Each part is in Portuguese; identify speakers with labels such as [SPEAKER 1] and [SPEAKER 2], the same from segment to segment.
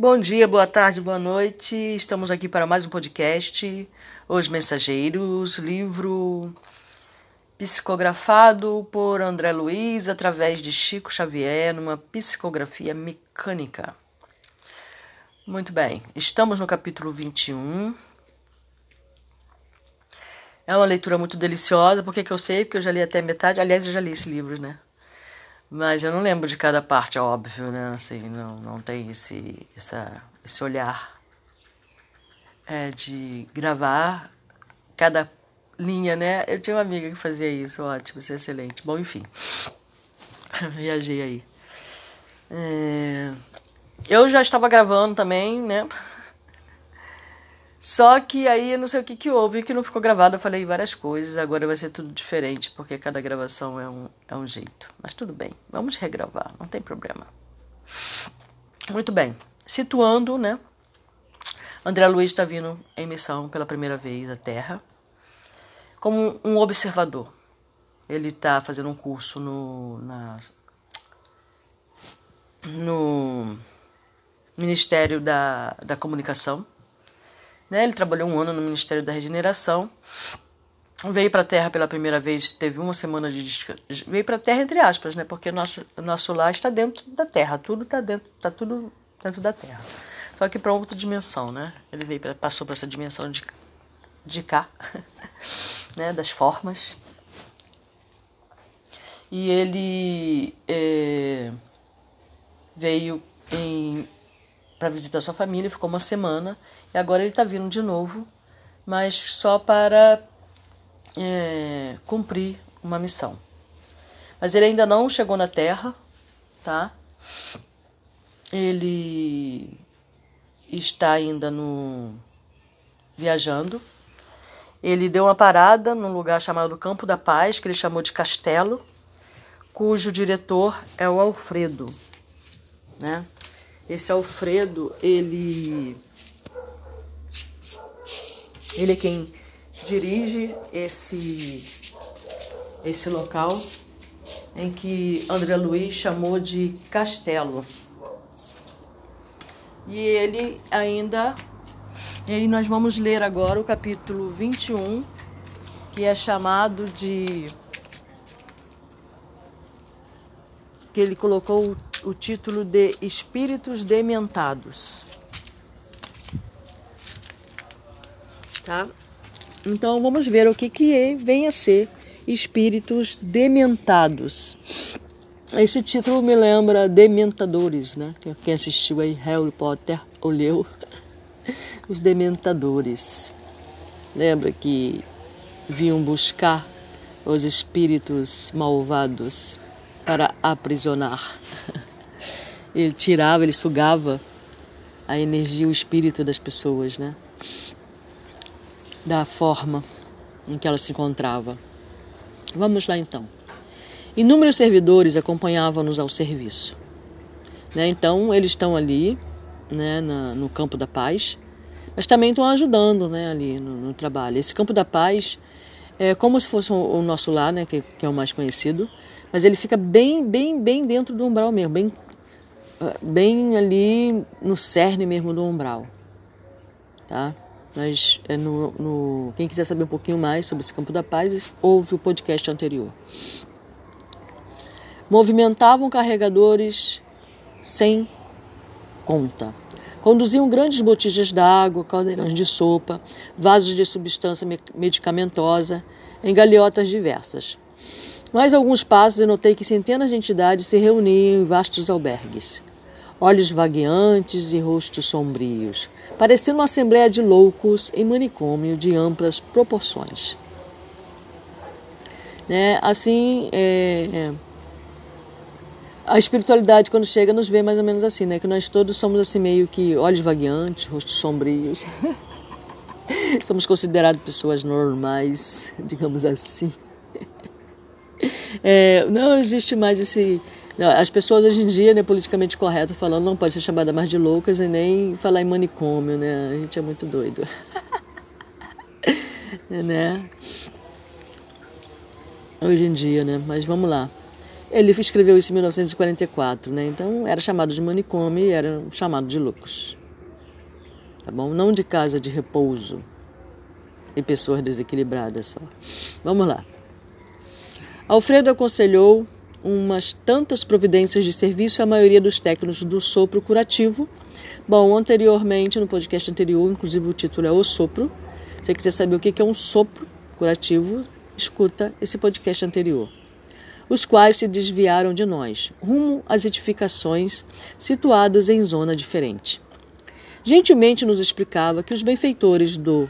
[SPEAKER 1] Bom dia, boa tarde, boa noite. Estamos aqui para mais um podcast. Os Mensageiros, livro psicografado por André Luiz através de Chico Xavier numa psicografia mecânica. Muito bem, estamos no capítulo 21. É uma leitura muito deliciosa, porque que eu sei? Porque eu já li até metade. Aliás, eu já li esse livro, né? Mas eu não lembro de cada parte, é óbvio, né? Assim, não, não tem esse, essa, esse olhar é, de gravar cada linha, né? Eu tinha uma amiga que fazia isso, ótimo, isso é excelente. Bom, enfim, viajei aí. É... Eu já estava gravando também, né? Só que aí eu não sei o que, que houve, que não ficou gravado. Eu falei várias coisas, agora vai ser tudo diferente, porque cada gravação é um, é um jeito. Mas tudo bem, vamos regravar, não tem problema. Muito bem, situando, né? André Luiz está vindo em missão pela primeira vez à Terra como um observador. Ele está fazendo um curso no, na, no Ministério da, da Comunicação. Né? Ele trabalhou um ano no Ministério da Regeneração. Veio para a Terra pela primeira vez, teve uma semana de descanso. Veio para a Terra entre aspas, né? Porque nosso nosso lar está dentro da Terra, tudo está dentro, tá tudo dentro da Terra. Só que para outra dimensão, né? Ele veio pra, passou para essa dimensão de, de cá, né? Das formas. E ele é, veio para visitar sua família, ficou uma semana e agora ele está vindo de novo, mas só para é, cumprir uma missão. Mas ele ainda não chegou na Terra, tá? Ele está ainda no viajando. Ele deu uma parada num lugar chamado Campo da Paz, que ele chamou de Castelo, cujo diretor é o Alfredo, né? Esse Alfredo, ele ele é quem dirige esse esse local em que André Luiz chamou de castelo. E ele ainda. E aí nós vamos ler agora o capítulo 21, que é chamado de. que ele colocou o título de Espíritos Dementados. Tá? Então vamos ver o que, que vem a ser espíritos dementados. Esse título me lembra Dementadores, né? Quem assistiu aí Harry Potter ou leu Os Dementadores. Lembra que vinham buscar os espíritos malvados para aprisionar. Ele tirava, ele sugava a energia, o espírito das pessoas, né? Da forma em que ela se encontrava. Vamos lá então. Inúmeros servidores acompanhavam-nos ao serviço. Né? Então, eles estão ali, né, na, no campo da paz, mas também estão ajudando né, ali no, no, trabalho. Esse campo da paz é como se fosse o, nosso lar, né, que, que, é o mais conhecido, mas ele fica bem, bem, bem dentro do umbral mesmo, bem, bem ali no cerne mesmo do umbral. Tá? Mas é no, no, quem quiser saber um pouquinho mais sobre esse campo da paz, ouve o podcast anterior movimentavam carregadores sem conta. Conduziam grandes botijas d'água, caldeirões de sopa, vasos de substância medicamentosa, em galiotas diversas. Mais alguns passos e notei que centenas de entidades se reuniam em vastos albergues. Olhos vagueantes e rostos sombrios, parecendo uma assembleia de loucos em manicômio de amplas proporções. Né? Assim, é, é a espiritualidade, quando chega, nos vê mais ou menos assim, né? Que nós todos somos assim, meio que olhos vagueantes, rostos sombrios. somos considerados pessoas normais, digamos assim. É, não existe mais esse. As pessoas hoje em dia, né, politicamente correto, falando, não pode ser chamada mais de loucas e nem falar em manicômio, né? A gente é muito doido. né? Hoje em dia, né? Mas vamos lá. Ele escreveu isso em 1944, né? Então era chamado de manicômio e era chamado de loucos. Tá bom? Não de casa de repouso e pessoas desequilibradas só. Vamos lá. Alfredo aconselhou umas tantas providências de serviço à maioria dos técnicos do sopro curativo. Bom, anteriormente, no podcast anterior, inclusive o título é O Sopro. Se você quiser saber o que é um sopro curativo, escuta esse podcast anterior. Os quais se desviaram de nós, rumo às edificações situadas em zona diferente. Gentilmente nos explicava que os benfeitores do,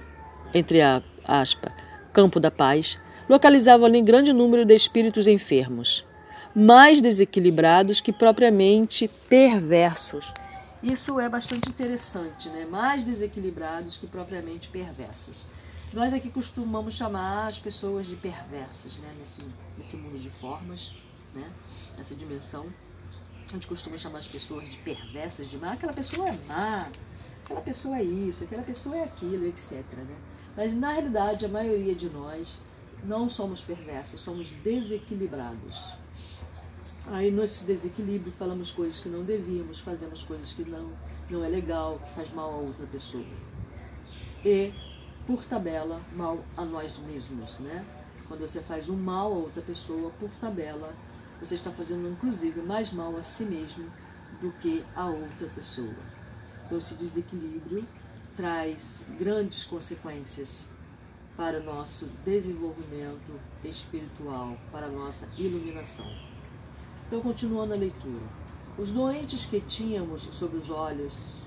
[SPEAKER 1] entre a aspa, campo da paz, localizavam ali grande número de espíritos enfermos, mais desequilibrados que propriamente perversos. Isso é bastante interessante, né? Mais desequilibrados que propriamente perversos. Nós aqui costumamos chamar as pessoas de perversas, né? Nesse, nesse mundo de formas, né? Nessa dimensão. A gente costuma chamar as pessoas de perversas, de má. Aquela pessoa é má, aquela pessoa é isso, aquela pessoa é aquilo, etc. Né? Mas na realidade, a maioria de nós não somos perversos, somos desequilibrados. Aí nesse desequilíbrio falamos coisas que não devíamos, fazemos coisas que não, não é legal, que faz mal a outra pessoa. E, por tabela, mal a nós mesmos, né? Quando você faz um mal a outra pessoa, por tabela, você está fazendo inclusive mais mal a si mesmo do que a outra pessoa. Então esse desequilíbrio traz grandes consequências para o nosso desenvolvimento espiritual, para a nossa iluminação. Então, continuando a leitura. Os doentes que tínhamos sob os olhos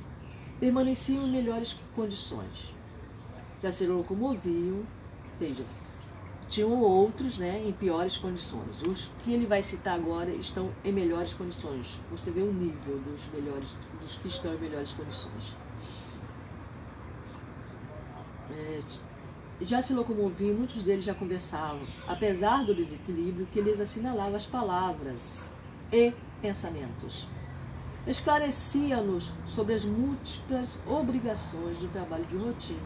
[SPEAKER 1] permaneciam em melhores condições. Já se locomoviam, ou seja, tinham outros né, em piores condições. Os que ele vai citar agora estão em melhores condições. Você vê o nível dos melhores, dos que estão em melhores condições. É, já se locomoviam, muitos deles já conversavam, apesar do desequilíbrio que lhes assinalava as palavras e pensamentos. Esclarecia-nos sobre as múltiplas obrigações do trabalho de rotina,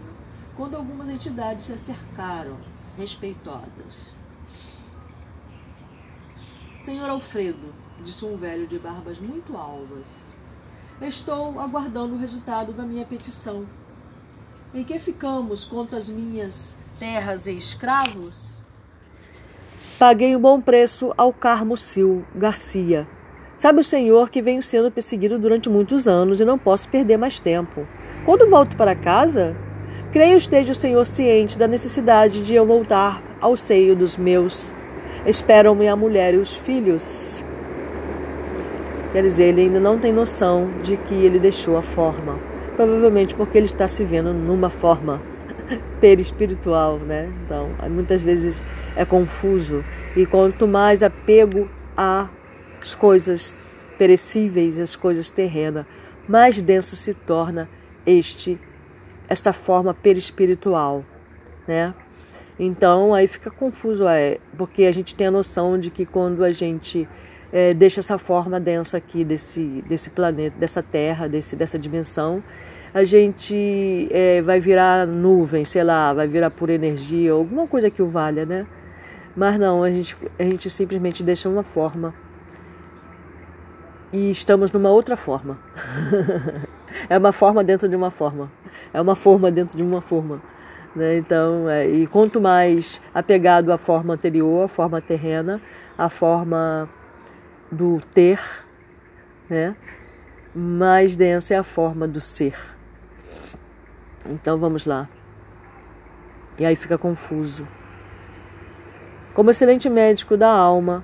[SPEAKER 1] quando algumas entidades se acercaram, respeitosas. Senhor Alfredo, disse um velho de barbas muito alvas, estou aguardando o resultado da minha petição em que ficamos quanto às minhas terras e escravos? Paguei um bom preço ao Carmo Sil Garcia. Sabe o senhor que venho sendo perseguido durante muitos anos e não posso perder mais tempo. Quando volto para casa, creio esteja o senhor ciente da necessidade de eu voltar ao seio dos meus. Esperam-me a mulher e os filhos. Quer dizer, ele ainda não tem noção de que ele deixou a forma. Provavelmente porque ele está se vendo numa forma perispiritual, né? Então, muitas vezes é confuso. E quanto mais apego às coisas perecíveis, às coisas terrenas, mais denso se torna este esta forma perispiritual, né? Então aí fica confuso, é, porque a gente tem a noção de que quando a gente é, deixa essa forma densa aqui desse, desse planeta, dessa Terra, desse, dessa dimensão, a gente é, vai virar nuvem, sei lá, vai virar por energia, alguma coisa que o valha, né? Mas não, a gente, a gente simplesmente deixa uma forma e estamos numa outra forma. é uma forma dentro de uma forma. É uma forma dentro de uma forma. Né? Então, é, e quanto mais apegado à forma anterior, à forma terrena, à forma do ter, né? mais densa é a forma do ser. Então vamos lá. E aí fica confuso. Como excelente médico da alma,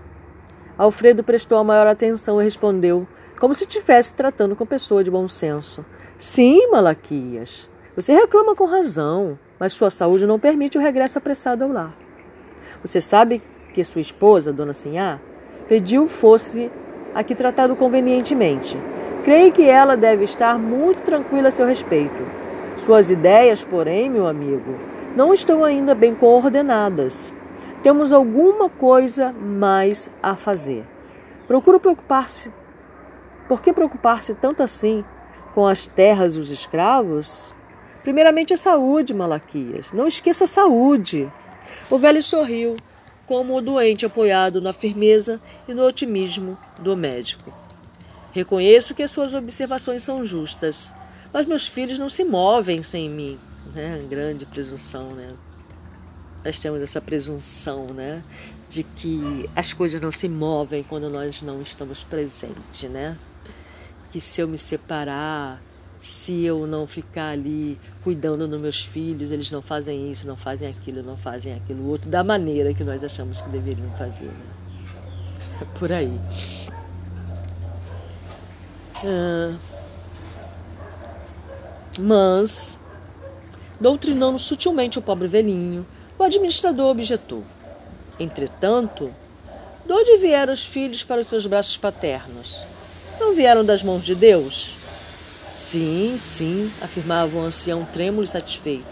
[SPEAKER 1] Alfredo prestou a maior atenção e respondeu, como se estivesse tratando com pessoa de bom senso: Sim, Malaquias, você reclama com razão, mas sua saúde não permite o regresso apressado ao lar. Você sabe que sua esposa, Dona Sinhá, pediu fosse aqui tratado convenientemente. Creio que ela deve estar muito tranquila a seu respeito. Suas ideias, porém, meu amigo, não estão ainda bem coordenadas. Temos alguma coisa mais a fazer. Procuro preocupar-se. Por que preocupar-se tanto assim com as terras e os escravos? Primeiramente a saúde, Malaquias. Não esqueça a saúde. O velho sorriu como o doente apoiado na firmeza e no otimismo do médico. Reconheço que as suas observações são justas, mas meus filhos não se movem sem mim. Né? Grande presunção, né? Nós temos essa presunção, né? De que as coisas não se movem quando nós não estamos presentes, né? Que se eu me separar, se eu não ficar ali cuidando dos meus filhos, eles não fazem isso, não fazem aquilo, não fazem aquilo outro, da maneira que nós achamos que deveriam fazer. Né? É por aí. Ah, mas, doutrinando sutilmente o pobre velhinho, o administrador objetou. Entretanto, de onde vieram os filhos para os seus braços paternos? Não vieram das mãos de Deus? Sim, sim, afirmava o ancião trêmulo e satisfeito.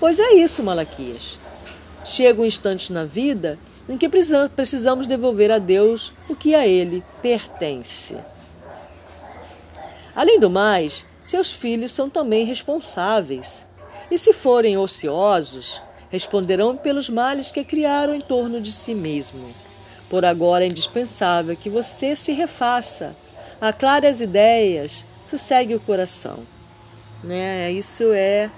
[SPEAKER 1] Pois é isso, Malaquias. Chega um instante na vida em que precisamos devolver a Deus o que a ele pertence. Além do mais, seus filhos são também responsáveis. E se forem ociosos, responderão pelos males que criaram em torno de si mesmo. Por agora é indispensável que você se refaça, aclare as ideias, sossegue o coração. Né? Isso é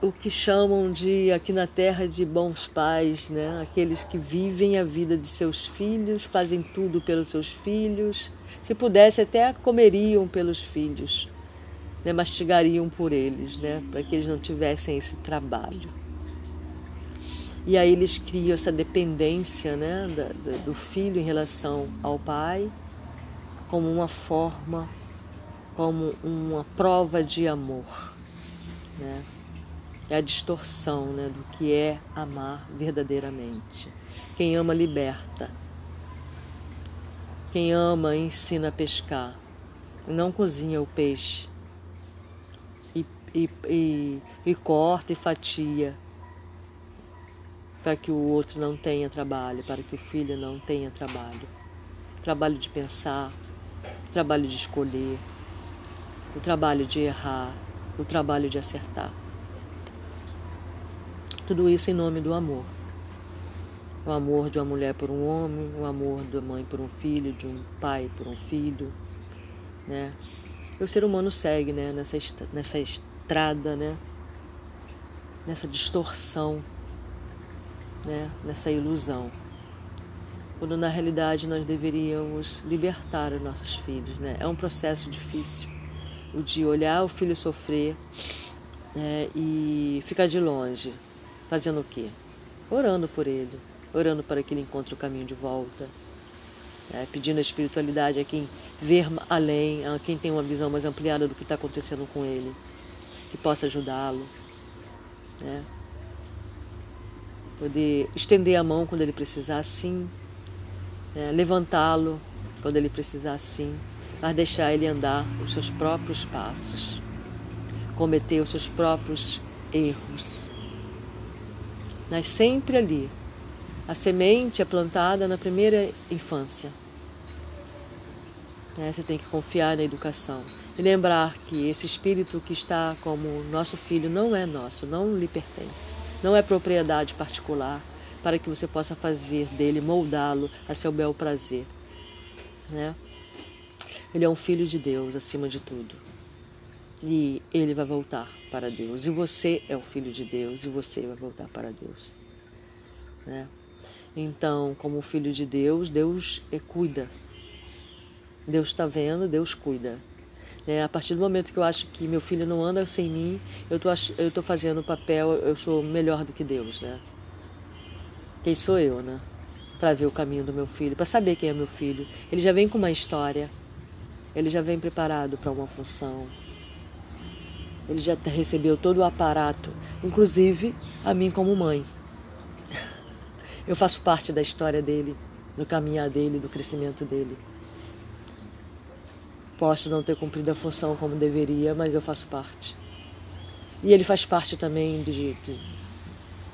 [SPEAKER 1] o que chamam de aqui na terra de bons pais, né? Aqueles que vivem a vida de seus filhos, fazem tudo pelos seus filhos, se pudesse até comeriam pelos filhos, né? mastigariam por eles, né? Para que eles não tivessem esse trabalho. E aí eles criam essa dependência, né, do filho em relação ao pai como uma forma, como uma prova de amor. Né? É a distorção né, do que é amar verdadeiramente. Quem ama, liberta. Quem ama, ensina a pescar. Não cozinha o peixe. E, e, e, e corta e fatia para que o outro não tenha trabalho, para que o filho não tenha trabalho. Trabalho de pensar, o trabalho de escolher, o trabalho de errar, o trabalho de acertar. Tudo isso em nome do amor. O amor de uma mulher por um homem, o amor da mãe por um filho, de um pai por um filho, né? E o ser humano segue, né, nessa nessa estrada, né? Nessa distorção, né, nessa ilusão quando na realidade nós deveríamos libertar os nossos filhos. Né? É um processo difícil o de olhar o filho sofrer né, e ficar de longe, fazendo o quê? Orando por ele, orando para que ele encontre o caminho de volta, né? pedindo a espiritualidade a quem ver além, a quem tem uma visão mais ampliada do que está acontecendo com ele, que possa ajudá-lo. Né? Poder estender a mão quando ele precisar, sim, é, levantá-lo quando ele precisar sim, mas deixar ele andar os seus próprios passos, cometer os seus próprios erros. Mas sempre ali, a semente é plantada na primeira infância. É, você tem que confiar na educação e lembrar que esse espírito que está como nosso filho não é nosso, não lhe pertence, não é propriedade particular para que você possa fazer dele, moldá-lo a seu bel prazer. Né? Ele é um filho de Deus acima de tudo. E ele vai voltar para Deus. E você é o filho de Deus e você vai voltar para Deus. Né? Então, como filho de Deus, Deus é, cuida. Deus está vendo, Deus cuida. É, a partir do momento que eu acho que meu filho não anda sem mim, eu tô, estou fazendo o papel, eu sou melhor do que Deus, né? Quem sou eu, né? Para ver o caminho do meu filho, para saber quem é meu filho. Ele já vem com uma história, ele já vem preparado para uma função, ele já recebeu todo o aparato, inclusive a mim como mãe. Eu faço parte da história dele, do caminhar dele, do crescimento dele. Posso não ter cumprido a função como deveria, mas eu faço parte. E ele faz parte também de, de,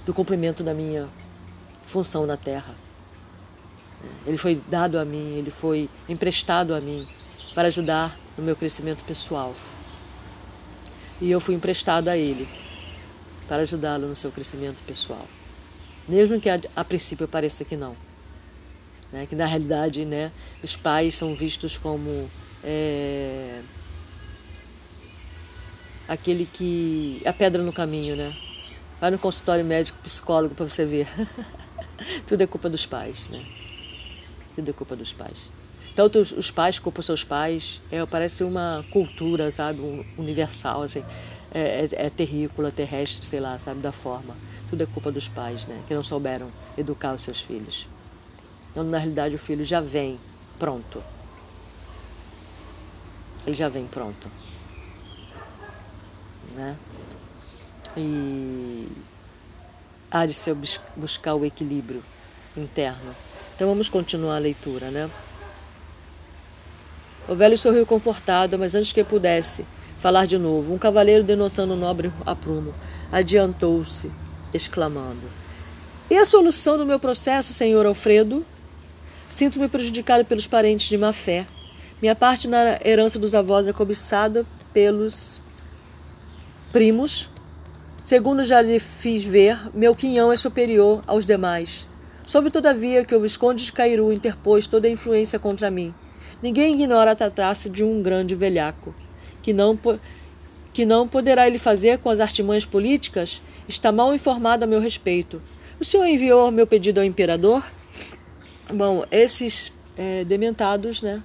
[SPEAKER 1] do cumprimento da minha função na terra. Ele foi dado a mim, ele foi emprestado a mim para ajudar no meu crescimento pessoal. E eu fui emprestado a ele para ajudá-lo no seu crescimento pessoal. mesmo que a, a princípio pareça que não. Né? Que na realidade né, os pais são vistos como é, aquele que. a pedra no caminho, né? Vai no consultório médico, psicólogo para você ver. Tudo é culpa dos pais, né? Tudo é culpa dos pais. Tanto os, os pais culpam seus pais, é, parece uma cultura, sabe, universal, assim, é, é, é terrícola, terrestre, sei lá, sabe, da forma. Tudo é culpa dos pais, né, que não souberam educar os seus filhos. Então, na realidade, o filho já vem pronto. Ele já vem pronto. Né? E há de ser buscar o equilíbrio interno. Então vamos continuar a leitura, né? O velho sorriu confortado, mas antes que pudesse falar de novo, um cavaleiro denotando nobre aprumo adiantou-se, exclamando: E a solução do meu processo, senhor Alfredo? Sinto-me prejudicado pelos parentes de má fé. Minha parte na herança dos avós é cobiçada pelos primos. Segundo já lhe fiz ver, meu quinhão é superior aos demais. Soube, todavia, que o Visconde de Cairu interpôs toda a influência contra mim. Ninguém ignora tratar-se de um grande velhaco. Que não, que não poderá ele fazer com as artimanhas políticas? Está mal informado a meu respeito. O senhor enviou meu pedido ao imperador? Bom, esses é, dementados, né?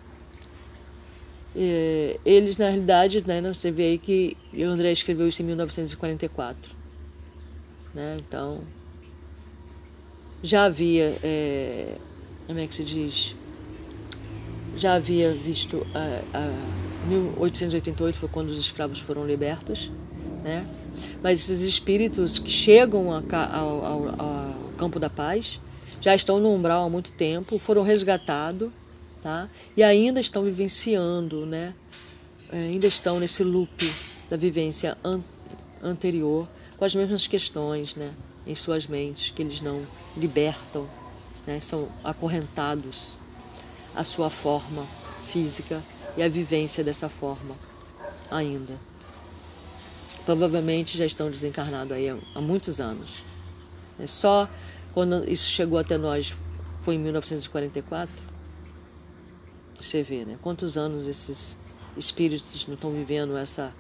[SPEAKER 1] É, eles, na realidade, né, você vê aí que o André escreveu isso em 1944. Né? Então, já havia, é, como é que se diz? já havia visto a, a 1888 foi quando os escravos foram libertos, né? Mas esses espíritos que chegam a, ao, ao, ao, campo da paz já estão no umbral há muito tempo, foram resgatados, tá? E ainda estão vivenciando, né? É, ainda estão nesse loop da vivência an anterior com as mesmas questões, né? Em suas mentes que eles não libertam, né? São acorrentados a sua forma física e a vivência dessa forma ainda. Provavelmente já estão desencarnados aí há muitos anos. É só quando isso chegou até nós foi em 1944. Você vê, né? Quantos anos esses espíritos não estão vivendo essa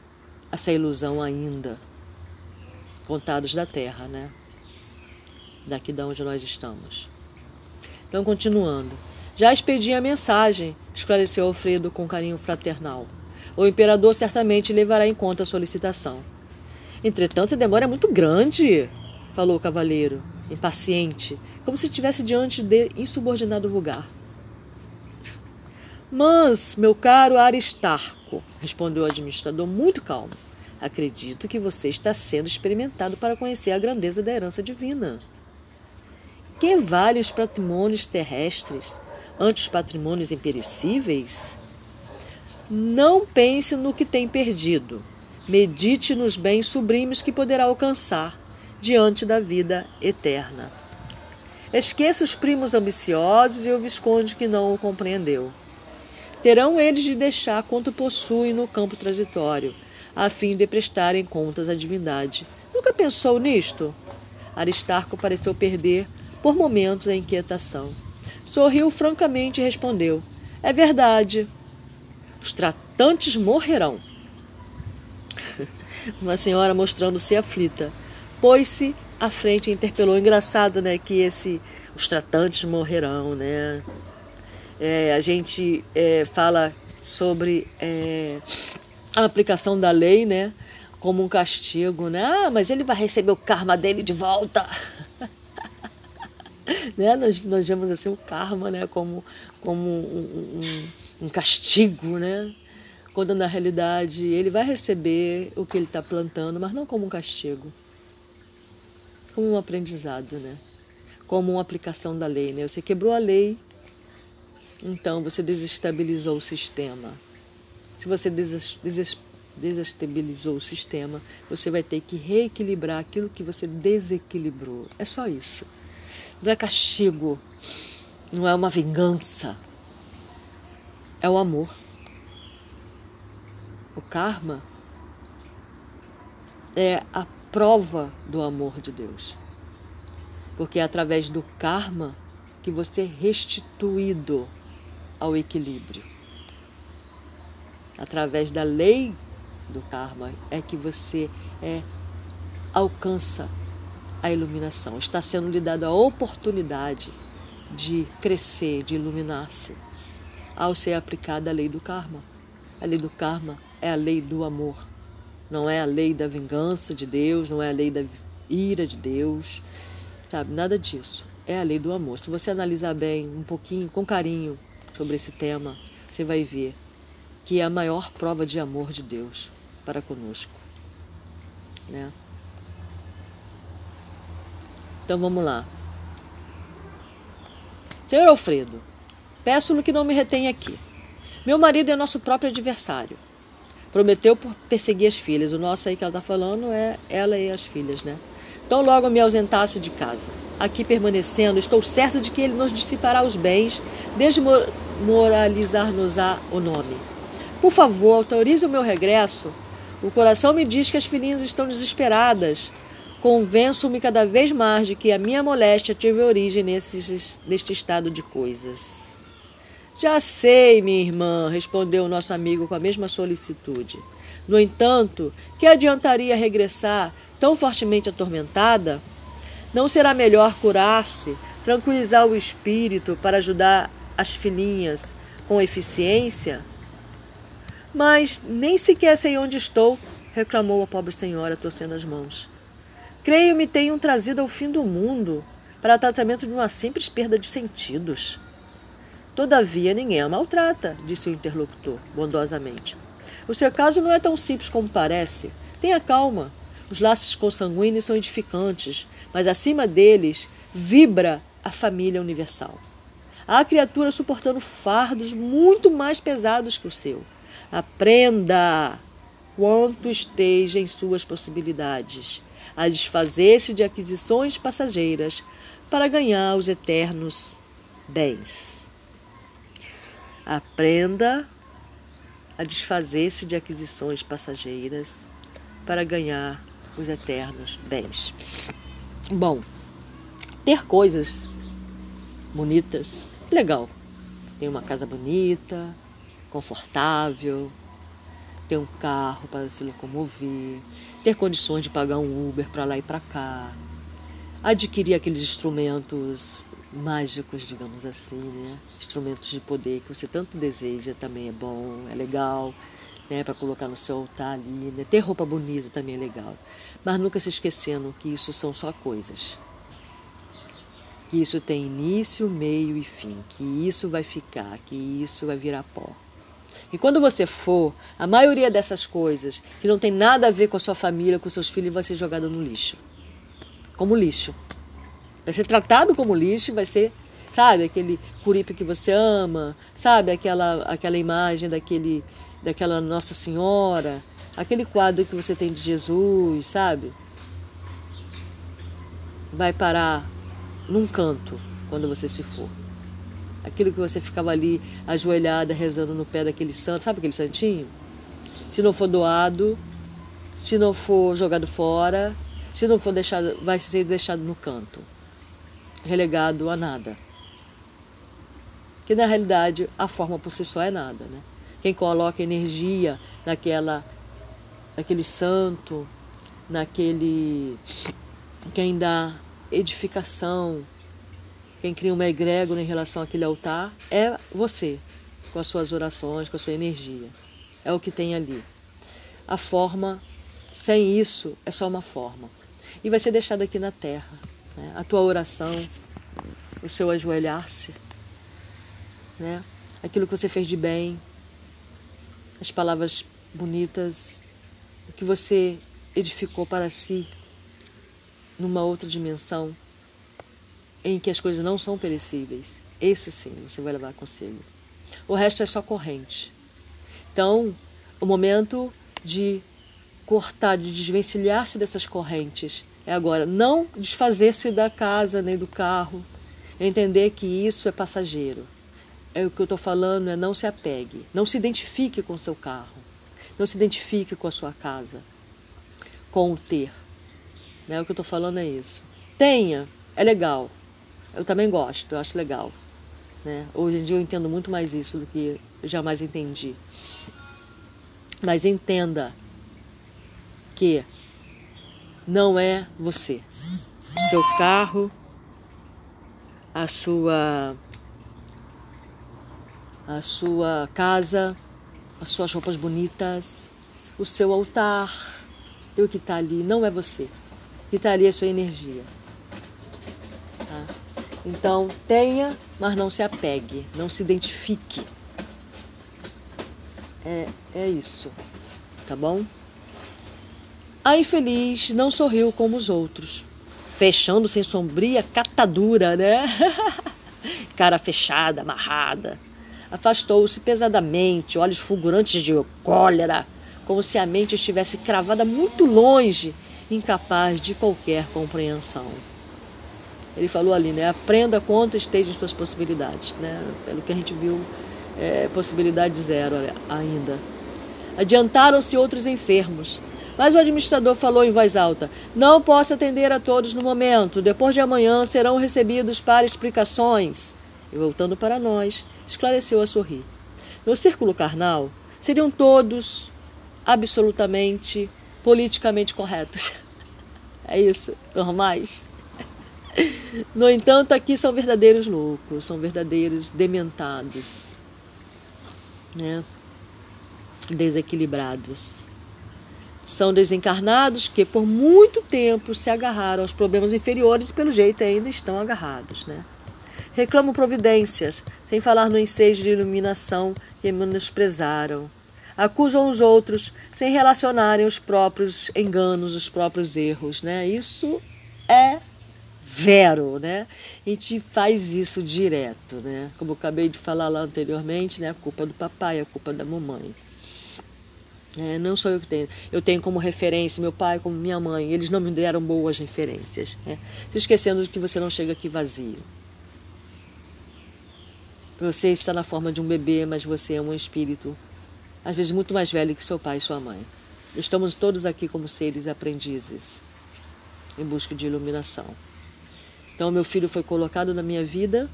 [SPEAKER 1] essa ilusão ainda, contados da Terra, né? Daqui da onde nós estamos. Então, continuando. Já expedi a mensagem, esclareceu Alfredo com carinho fraternal. O imperador certamente levará em conta a solicitação. Entretanto, a demora é muito grande, falou o cavaleiro, impaciente, como se estivesse diante de insubordinado vulgar. Mas, meu caro Aristarco, respondeu o administrador muito calmo, acredito que você está sendo experimentado para conhecer a grandeza da herança divina. Que vale os patrimônios terrestres ante os patrimônios imperecíveis? Não pense no que tem perdido. Medite nos bens sublimes que poderá alcançar diante da vida eterna. Esqueça os primos ambiciosos e o visconde que não o compreendeu. Terão eles de deixar quanto possuem no campo transitório, a fim de prestarem contas à divindade. Nunca pensou nisto? Aristarco pareceu perder, por momentos, a inquietação. Sorriu francamente e respondeu: É verdade. Os tratantes morrerão. Uma senhora mostrando-se aflita. Pôs-se à frente e interpelou. Engraçado, né? Que esse, os tratantes morrerão, né? É, a gente é, fala sobre é, a aplicação da lei, né? Como um castigo, né? Ah, mas ele vai receber o karma dele de volta. né? Nós, nós vemos assim o karma né? como, como um, um, um castigo, né? quando na realidade ele vai receber o que ele está plantando, mas não como um castigo, como um aprendizado, né? como uma aplicação da lei. Né? Você quebrou a lei, então você desestabilizou o sistema. Se você desestabilizou o sistema, você vai ter que reequilibrar aquilo que você desequilibrou. É só isso não é castigo, não é uma vingança, é o amor. O karma é a prova do amor de Deus. Porque é através do karma que você é restituído ao equilíbrio. Através da lei do karma é que você é, alcança a iluminação. Está sendo lhe dada a oportunidade de crescer, de iluminar-se, ao ser aplicada a lei do karma. A lei do karma é a lei do amor. Não é a lei da vingança de Deus, não é a lei da ira de Deus, sabe? Nada disso. É a lei do amor. Se você analisar bem, um pouquinho, com carinho, sobre esse tema, você vai ver que é a maior prova de amor de Deus para conosco. Né? Então vamos lá. Senhor Alfredo, peço-lhe que não me retenha aqui. Meu marido é nosso próprio adversário. Prometeu por perseguir as filhas. O nosso aí que ela está falando é ela e as filhas, né? Então logo me ausentasse de casa. Aqui permanecendo, estou certa de que ele nos dissipará os bens, desmoralizar-nos-á o nome. Por favor, autorize o meu regresso. O coração me diz que as filhinhas estão desesperadas. Convenço-me cada vez mais de que a minha moléstia teve origem nesse, neste estado de coisas. Já sei, minha irmã, respondeu o nosso amigo com a mesma solicitude. No entanto, que adiantaria regressar tão fortemente atormentada? Não será melhor curar-se, tranquilizar o espírito para ajudar as filhinhas com eficiência? Mas nem sequer sei onde estou, reclamou a pobre senhora, torcendo as mãos. Creio me tenham trazido ao fim do mundo para tratamento de uma simples perda de sentidos. Todavia, ninguém a maltrata, disse o interlocutor, bondosamente. O seu caso não é tão simples como parece. Tenha calma. Os laços consanguíneos são edificantes, mas acima deles vibra a família universal. Há criaturas suportando fardos muito mais pesados que o seu. Aprenda quanto esteja em suas possibilidades a desfazer-se de aquisições passageiras para ganhar os eternos bens. Aprenda a desfazer-se de aquisições passageiras para ganhar os eternos bens. Bom, ter coisas bonitas, legal. Tem uma casa bonita, confortável, ter um carro para se locomover, ter condições de pagar um Uber para lá e para cá, adquirir aqueles instrumentos mágicos, digamos assim, né? Instrumentos de poder que você tanto deseja também é bom, é legal, né? Para colocar no seu altar ali, né? Ter roupa bonita também é legal, mas nunca se esquecendo que isso são só coisas. Que isso tem início, meio e fim, que isso vai ficar, que isso vai virar pó. E quando você for, a maioria dessas coisas que não tem nada a ver com a sua família, com seus filhos, vai ser jogada no lixo. Como lixo. Vai ser tratado como lixo, vai ser, sabe, aquele curipe que você ama, sabe, aquela, aquela imagem daquele, daquela Nossa Senhora, aquele quadro que você tem de Jesus, sabe? Vai parar num canto quando você se for. Aquilo que você ficava ali ajoelhada rezando no pé daquele santo, sabe aquele santinho? Se não for doado, se não for jogado fora, se não for deixado, vai ser deixado no canto relegado a nada. Que na realidade a forma por si só é nada. Né? Quem coloca energia naquela, naquele santo, naquele. quem dá edificação, quem cria uma egrégora em relação àquele altar é você, com as suas orações, com a sua energia. É o que tem ali. A forma, sem isso, é só uma forma. E vai ser deixada aqui na terra né? a tua oração, o seu ajoelhar-se, né? aquilo que você fez de bem, as palavras bonitas, o que você edificou para si numa outra dimensão em que as coisas não são perecíveis. Isso sim você vai levar consigo. O resto é só corrente. Então, o momento de cortar, de desvencilhar-se dessas correntes é agora não desfazer-se da casa nem do carro, entender que isso é passageiro. É o que eu estou falando, é não se apegue, não se identifique com seu carro, não se identifique com a sua casa, com o ter. Né? O que eu estou falando é isso. Tenha, é legal. Eu também gosto, eu acho legal. Né? Hoje em dia eu entendo muito mais isso do que eu jamais entendi. Mas entenda que não é você. O seu carro, a sua a sua casa, as suas roupas bonitas, o seu altar, e o que está ali não é você. Que está sua energia. Tá? Então tenha, mas não se apegue, não se identifique. É, é isso, tá bom? A infeliz não sorriu como os outros, fechando-se em sombria catadura, né? Cara fechada, amarrada. Afastou-se pesadamente, olhos fulgurantes de cólera, como se a mente estivesse cravada muito longe, incapaz de qualquer compreensão. Ele falou ali, né? Aprenda quanto esteja em suas possibilidades, né? Pelo que a gente viu, é, possibilidade zero ainda. Adiantaram-se outros enfermos, mas o administrador falou em voz alta: Não posso atender a todos no momento. Depois de amanhã serão recebidos para explicações. E voltando para nós, esclareceu a sorrir. No círculo carnal, seriam todos absolutamente politicamente corretos. É isso, normais. No entanto, aqui são verdadeiros loucos, são verdadeiros dementados, né? desequilibrados. São desencarnados que por muito tempo se agarraram aos problemas inferiores e pelo jeito ainda estão agarrados, né? Reclamam providências, sem falar no ensejo de iluminação que menosprezaram. Acusam os outros sem relacionarem os próprios enganos, os próprios erros, né? Isso é vero, né? A gente faz isso direto, né? Como eu acabei de falar lá anteriormente, né? A culpa do papai, a culpa da mamãe. É, não sou eu que tenho. Eu tenho como referência meu pai, como minha mãe. Eles não me deram boas referências. Né? Se esquecendo de que você não chega aqui vazio. Você está na forma de um bebê, mas você é um espírito, às vezes muito mais velho que seu pai e sua mãe. Estamos todos aqui como seres aprendizes, em busca de iluminação. Então, meu filho foi colocado na minha vida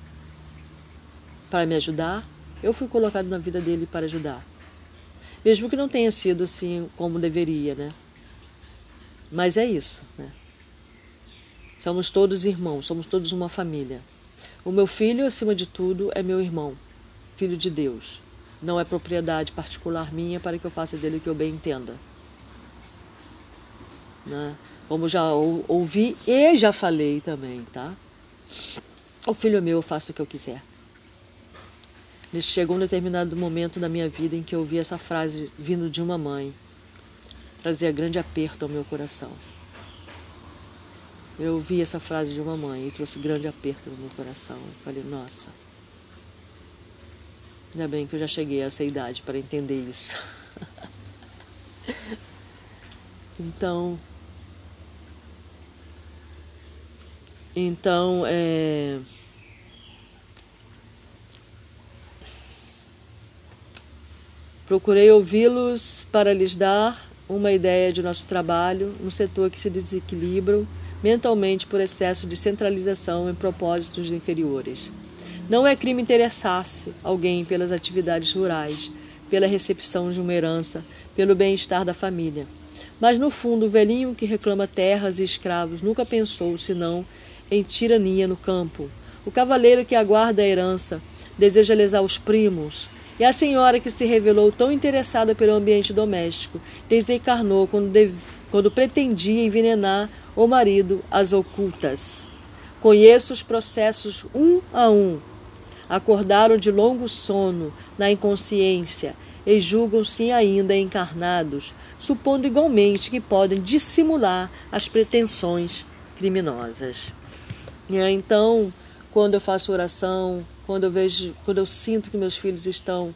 [SPEAKER 1] para me ajudar. Eu fui colocado na vida dele para ajudar. Mesmo que não tenha sido assim como deveria, né? Mas é isso, né? Somos todos irmãos, somos todos uma família. O meu filho, acima de tudo, é meu irmão, filho de Deus. Não é propriedade particular minha para que eu faça dele o que eu bem entenda. Né? Como já ouvi e já falei também, tá? O filho meu, eu faço o que eu quiser. Chegou um determinado momento da minha vida em que eu ouvi essa frase vindo de uma mãe. Trazia grande aperto ao meu coração. Eu ouvi essa frase de uma mãe e trouxe grande aperto no meu coração. Eu falei, nossa, ainda bem que eu já cheguei a essa idade para entender isso. então, então, é, Procurei ouvi-los para lhes dar uma ideia de nosso trabalho no setor que se desequilibram mentalmente por excesso de centralização em propósitos inferiores. Não é crime interessar-se alguém pelas atividades rurais, pela recepção de uma herança, pelo bem-estar da família. Mas no fundo, o velhinho que reclama terras e escravos nunca pensou senão em tirania no campo. O cavaleiro que aguarda a herança deseja lesar os primos, e a senhora que se revelou tão interessada pelo ambiente doméstico desencarnou quando, quando pretendia envenenar o marido às ocultas. Conheço os processos um a um. Acordaram de longo sono na inconsciência e julgam-se ainda encarnados, supondo igualmente que podem dissimular as pretensões criminosas. Então, quando eu faço oração, quando eu vejo, quando eu sinto que meus filhos estão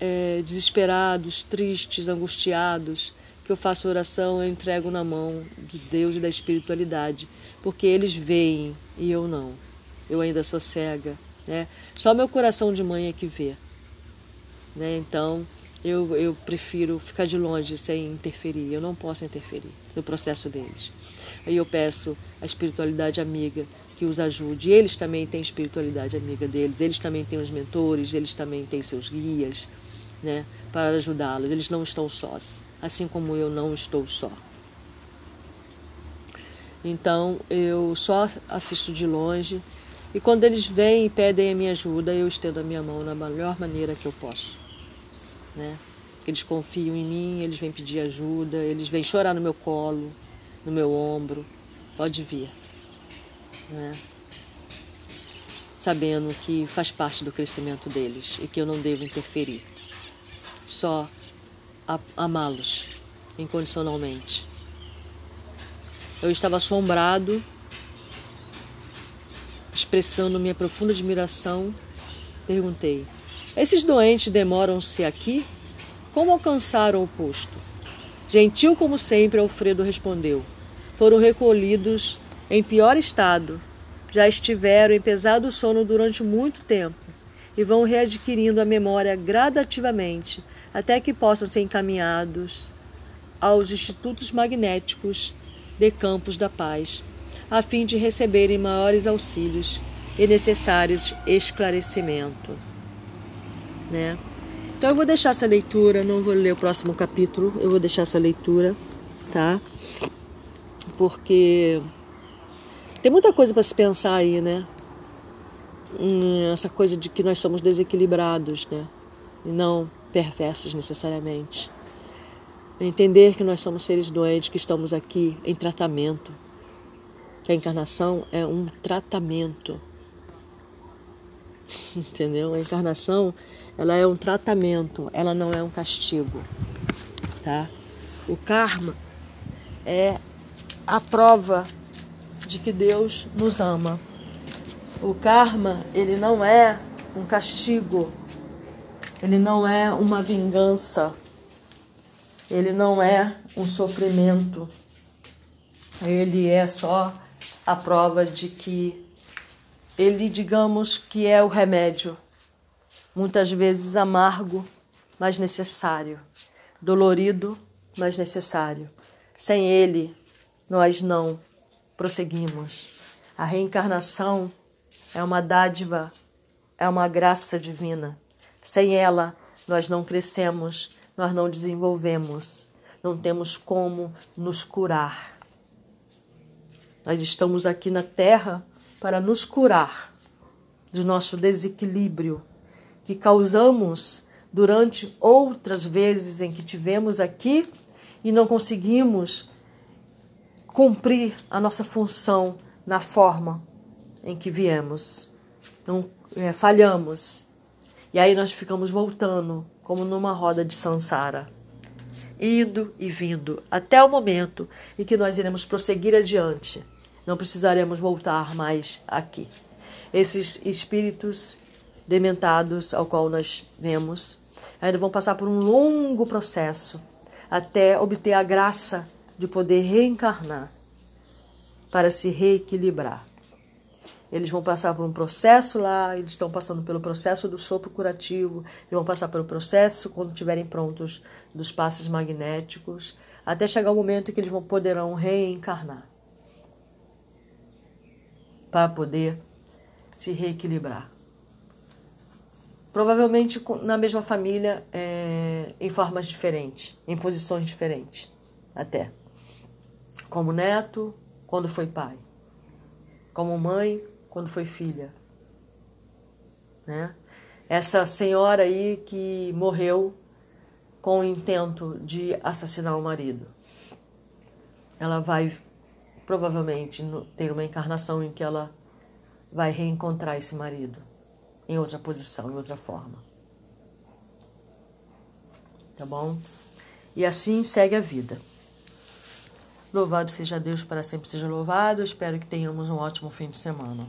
[SPEAKER 1] é, desesperados, tristes, angustiados, que eu faço oração, eu entrego na mão de Deus e da espiritualidade, porque eles veem e eu não. Eu ainda sou cega, né? Só meu coração de mãe é que vê, né? Então eu, eu prefiro ficar de longe sem interferir. Eu não posso interferir no processo deles. Aí eu peço a espiritualidade amiga que os ajude. Eles também têm espiritualidade amiga deles, eles também têm os mentores, eles também têm seus guias, né, para ajudá-los. Eles não estão sós, assim como eu não estou só. Então eu só assisto de longe e quando eles vêm e pedem a minha ajuda, eu estendo a minha mão na melhor maneira que eu posso. Né? Eles confiam em mim, eles vêm pedir ajuda, eles vêm chorar no meu colo, no meu ombro. Pode vir. Né? Sabendo que faz parte do crescimento deles e que eu não devo interferir. Só amá-los incondicionalmente eu estava assombrado, expressando minha profunda admiração. Perguntei: Esses doentes demoram-se aqui? Como alcançaram o posto? Gentil como sempre, Alfredo respondeu: Foram recolhidos em pior estado. Já estiveram em pesado sono durante muito tempo e vão readquirindo a memória gradativamente até que possam ser encaminhados aos institutos magnéticos de Campos da Paz, a fim de receberem maiores auxílios e necessários esclarecimento. Né? Então eu vou deixar essa leitura, não vou ler o próximo capítulo, eu vou deixar essa leitura, tá? Porque tem muita coisa para se pensar aí, né? Hum, essa coisa de que nós somos desequilibrados, né? E não perversos necessariamente. Entender que nós somos seres doentes, que estamos aqui em tratamento. Que a encarnação é um tratamento. Entendeu? A encarnação, ela é um tratamento, ela não é um castigo. Tá? O karma é a prova de que Deus nos ama. O karma, ele não é um castigo. Ele não é uma vingança ele não é um sofrimento, ele é só a prova de que ele, digamos, que é o remédio, muitas vezes amargo, mas necessário, dolorido, mas necessário. Sem ele, nós não prosseguimos. A reencarnação é uma dádiva, é uma graça divina. Sem ela, nós não crescemos, nós não desenvolvemos, não temos como nos curar. Nós estamos aqui na Terra para nos curar do nosso desequilíbrio que causamos durante outras vezes em que tivemos aqui e não conseguimos cumprir a nossa função na forma em que viemos. Não é, falhamos. E aí nós ficamos voltando como numa roda de sansara, indo e vindo até o momento em que nós iremos prosseguir adiante. Não precisaremos voltar mais aqui. Esses espíritos dementados ao qual nós vemos ainda vão passar por um longo processo até obter a graça de poder reencarnar para se reequilibrar. Eles vão passar por um processo lá, eles estão passando pelo processo do sopro curativo, eles vão passar pelo processo, quando estiverem prontos, dos passos magnéticos, até chegar o momento em que eles vão poderão reencarnar para poder se reequilibrar. Provavelmente na mesma família, é, em formas diferentes, em posições diferentes, até. Como neto, quando foi pai. Como mãe, quando foi filha. Né? Essa senhora aí que morreu com o intento de assassinar o marido. Ela vai provavelmente ter uma encarnação em que ela vai reencontrar esse marido em outra posição, em outra forma. Tá bom? E assim segue a vida. Louvado seja Deus, para sempre seja louvado. Espero que tenhamos um ótimo fim de semana.